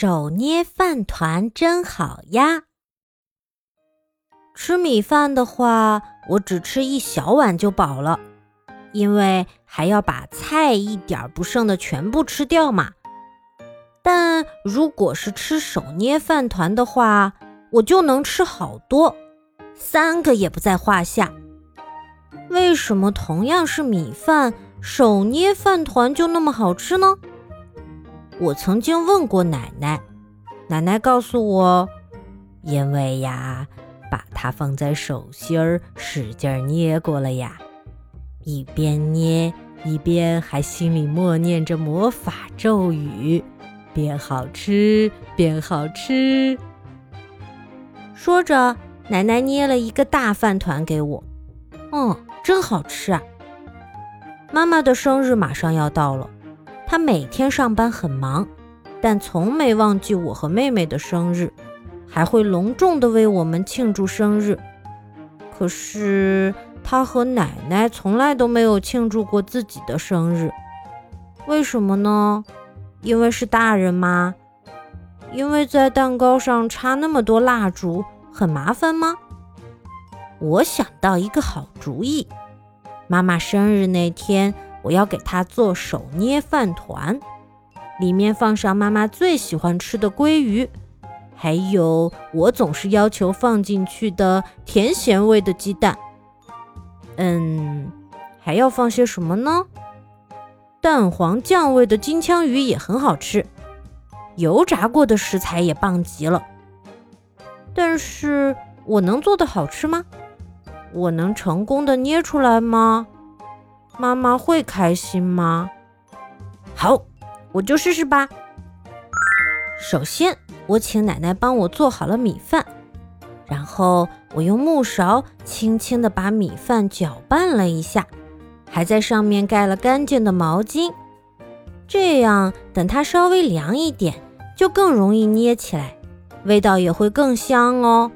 手捏饭团真好呀！吃米饭的话，我只吃一小碗就饱了，因为还要把菜一点不剩的全部吃掉嘛。但如果是吃手捏饭团的话，我就能吃好多，三个也不在话下。为什么同样是米饭，手捏饭团就那么好吃呢？我曾经问过奶奶，奶奶告诉我，因为呀，把它放在手心儿使劲捏过了呀，一边捏一边还心里默念着魔法咒语，变好吃变好吃。说着，奶奶捏了一个大饭团给我，嗯，真好吃啊！妈妈的生日马上要到了。他每天上班很忙，但从没忘记我和妹妹的生日，还会隆重的为我们庆祝生日。可是他和奶奶从来都没有庆祝过自己的生日，为什么呢？因为是大人吗？因为在蛋糕上插那么多蜡烛很麻烦吗？我想到一个好主意，妈妈生日那天。我要给他做手捏饭团，里面放上妈妈最喜欢吃的鲑鱼，还有我总是要求放进去的甜咸味的鸡蛋。嗯，还要放些什么呢？蛋黄酱味的金枪鱼也很好吃，油炸过的食材也棒极了。但是我能做的好吃吗？我能成功的捏出来吗？妈妈会开心吗？好，我就试试吧。首先，我请奶奶帮我做好了米饭，然后我用木勺轻轻地把米饭搅拌了一下，还在上面盖了干净的毛巾，这样等它稍微凉一点，就更容易捏起来，味道也会更香哦。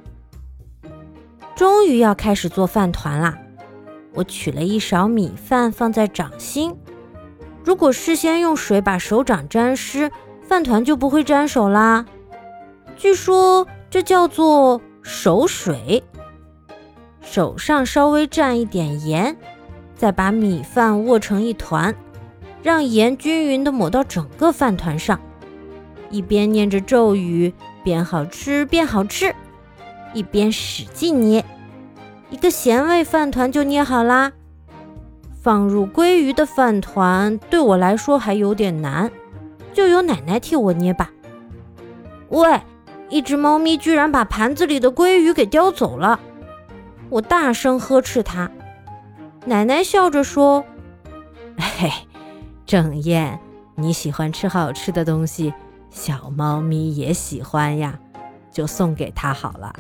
终于要开始做饭团啦！我取了一勺米饭放在掌心，如果事先用水把手掌沾湿，饭团就不会沾手啦。据说这叫做手水。手上稍微蘸一点盐，再把米饭握成一团，让盐均匀地抹到整个饭团上。一边念着咒语“变好吃，变好吃”，一边使劲捏。一个咸味饭团就捏好啦。放入鲑鱼的饭团对我来说还有点难，就由奶奶替我捏吧。喂，一只猫咪居然把盘子里的鲑鱼给叼走了！我大声呵斥它。奶奶笑着说：“嘿，郑燕，你喜欢吃好吃的东西，小猫咪也喜欢呀，就送给它好了。”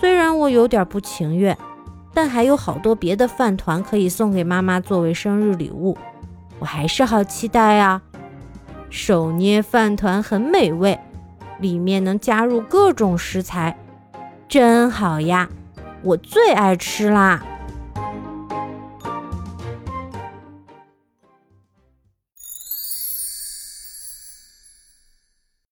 虽然我有点不情愿，但还有好多别的饭团可以送给妈妈作为生日礼物，我还是好期待啊！手捏饭团很美味，里面能加入各种食材，真好呀！我最爱吃啦。